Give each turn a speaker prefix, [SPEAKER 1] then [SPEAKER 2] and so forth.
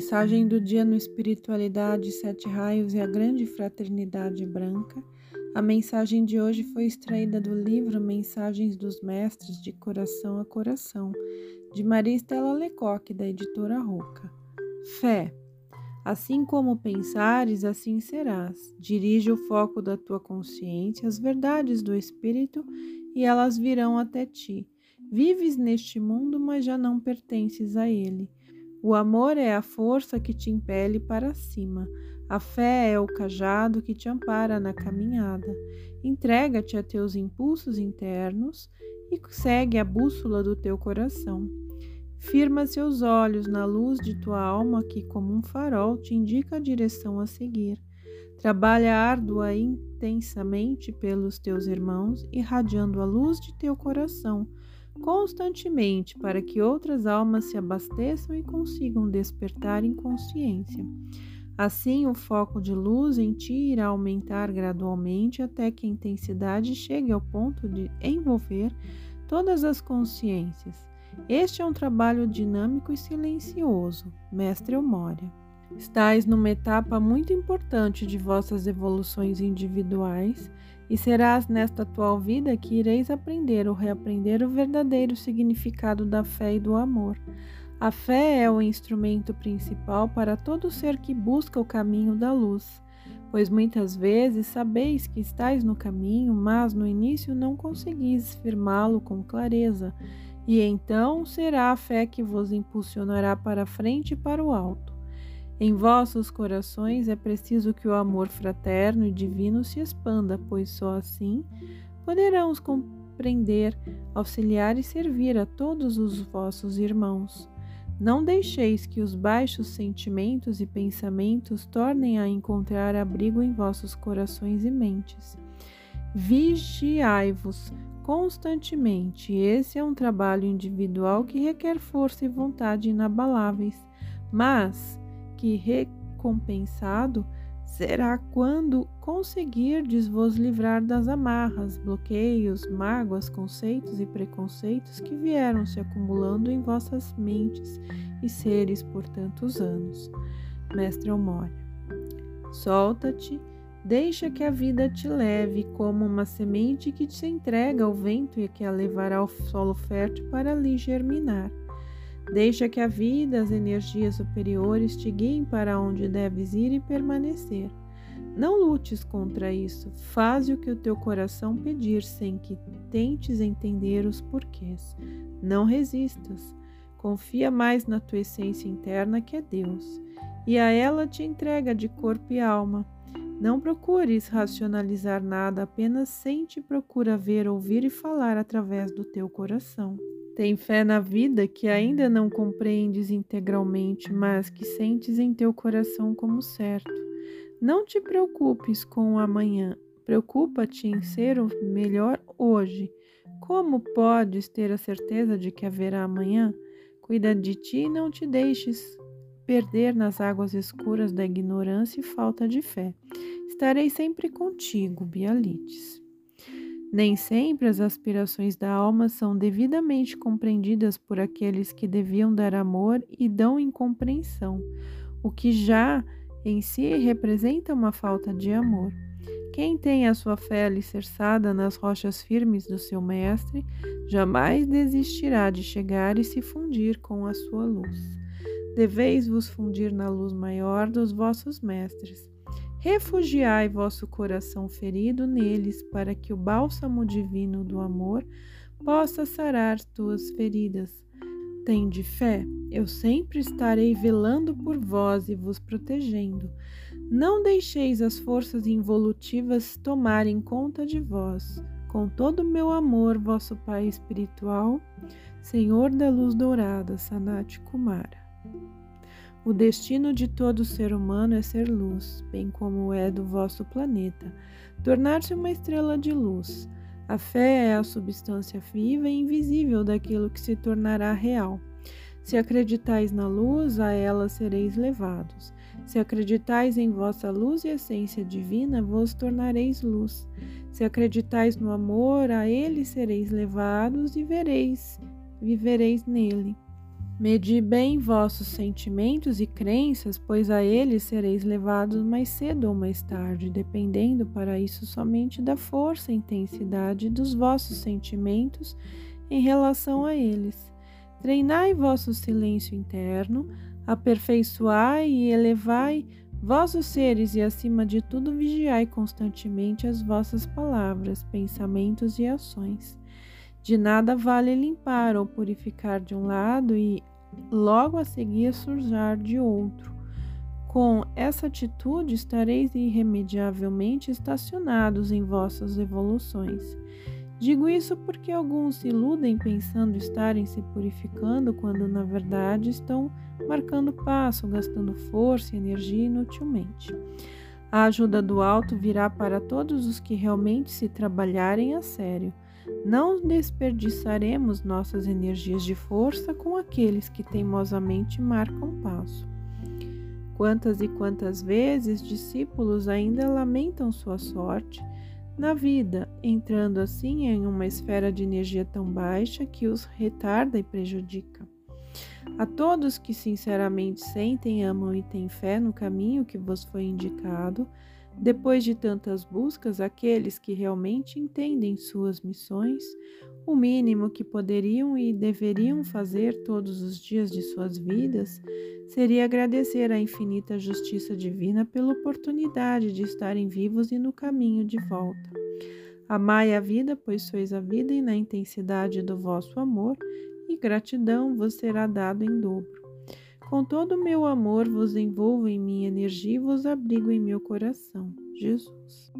[SPEAKER 1] Mensagem do dia no Espiritualidade, Sete Raios e a Grande Fraternidade Branca. A mensagem de hoje foi extraída do livro Mensagens dos Mestres de Coração a Coração, de Maria Estela Lecoque, da editora Roca. Fé. Assim como pensares, assim serás. Dirige o foco da tua consciência às verdades do Espírito e elas virão até ti. Vives neste mundo, mas já não pertences a ele. O amor é a força que te impele para cima. A fé é o cajado que te ampara na caminhada. Entrega-te a teus impulsos internos e segue a bússola do teu coração. Firma seus olhos na luz de tua alma que, como um farol, te indica a direção a seguir. Trabalha árdua e intensamente pelos teus irmãos, irradiando a luz de teu coração constantemente para que outras almas se abasteçam e consigam despertar em consciência. Assim, o foco de luz em ti irá aumentar gradualmente até que a intensidade chegue ao ponto de envolver todas as consciências. Este é um trabalho dinâmico e silencioso, Mestre Eumória. Estais numa etapa muito importante de vossas evoluções individuais e serás nesta atual vida que ireis aprender ou reaprender o verdadeiro significado da fé e do amor. A fé é o instrumento principal para todo ser que busca o caminho da luz, pois muitas vezes sabeis que estáis no caminho, mas no início não conseguis firmá-lo com clareza, e então será a fé que vos impulsionará para frente e para o alto. Em vossos corações é preciso que o amor fraterno e divino se expanda, pois só assim poderão compreender, auxiliar e servir a todos os vossos irmãos. Não deixeis que os baixos sentimentos e pensamentos tornem a encontrar abrigo em vossos corações e mentes. Vigiai-vos constantemente. Esse é um trabalho individual que requer força e vontade inabaláveis, mas que recompensado será quando conseguirdes vos livrar das amarras, bloqueios, mágoas, conceitos e preconceitos que vieram se acumulando em vossas mentes e seres por tantos anos. Mestre Almória, solta-te, deixa que a vida te leve como uma semente que te entrega ao vento e que a levará ao solo fértil para ali germinar. Deixa que a vida, as energias superiores te guiem para onde deves ir e permanecer. Não lutes contra isso. Faze o que o teu coração pedir, sem que tentes entender os porquês. Não resistas. Confia mais na tua essência interna que é Deus, e a ela te entrega de corpo e alma. Não procures racionalizar nada, apenas sente e procura ver, ouvir e falar através do teu coração. Tem fé na vida que ainda não compreendes integralmente, mas que sentes em teu coração como certo. Não te preocupes com o amanhã, preocupa-te em ser o melhor hoje. Como podes ter a certeza de que haverá amanhã? Cuida de ti e não te deixes perder nas águas escuras da ignorância e falta de fé. Estarei sempre contigo, Bialites. Nem sempre as aspirações da alma são devidamente compreendidas por aqueles que deviam dar amor e dão incompreensão, o que já em si representa uma falta de amor. Quem tem a sua fé alicerçada nas rochas firmes do seu Mestre, jamais desistirá de chegar e se fundir com a sua luz. Deveis vos fundir na luz maior dos vossos mestres Refugiai vosso coração ferido neles, para que o bálsamo divino do amor possa sarar tuas feridas. Tende fé, eu sempre estarei velando por vós e vos protegendo. Não deixeis as forças involutivas tomarem conta de vós. Com todo o meu amor, vosso Pai espiritual, Senhor da luz dourada, Sanat Kumara. O destino de todo ser humano é ser luz, bem como é do vosso planeta, tornar-se uma estrela de luz. A fé é a substância viva e invisível daquilo que se tornará real. Se acreditais na luz, a ela sereis levados. Se acreditais em vossa luz e essência divina, vos tornareis luz. Se acreditais no amor, a ele sereis levados e vereis, vivereis nele. Medi bem vossos sentimentos e crenças, pois a eles sereis levados mais cedo ou mais tarde, dependendo para isso somente da força e intensidade dos vossos sentimentos em relação a eles. Treinai vosso silêncio interno, aperfeiçoai e elevai vossos seres e, acima de tudo, vigiai constantemente as vossas palavras, pensamentos e ações. De nada vale limpar ou purificar de um lado e logo a seguir sujar de outro. Com essa atitude estareis irremediavelmente estacionados em vossas evoluções. Digo isso porque alguns se iludem pensando estarem se purificando quando na verdade estão marcando passo, gastando força e energia inutilmente. A ajuda do alto virá para todos os que realmente se trabalharem a sério. Não desperdiçaremos nossas energias de força com aqueles que teimosamente marcam passo. Quantas e quantas vezes discípulos ainda lamentam sua sorte na vida, entrando assim em uma esfera de energia tão baixa que os retarda e prejudica. A todos que sinceramente sentem, amam e têm fé no caminho que vos foi indicado, depois de tantas buscas, aqueles que realmente entendem suas missões, o mínimo que poderiam e deveriam fazer todos os dias de suas vidas seria agradecer à infinita justiça divina pela oportunidade de estarem vivos e no caminho de volta. Amai a vida, pois sois a vida, e na intensidade do vosso amor e gratidão vos será dado em dobro. Com todo o meu amor vos envolvo em minha energia e vos abrigo em meu coração. Jesus.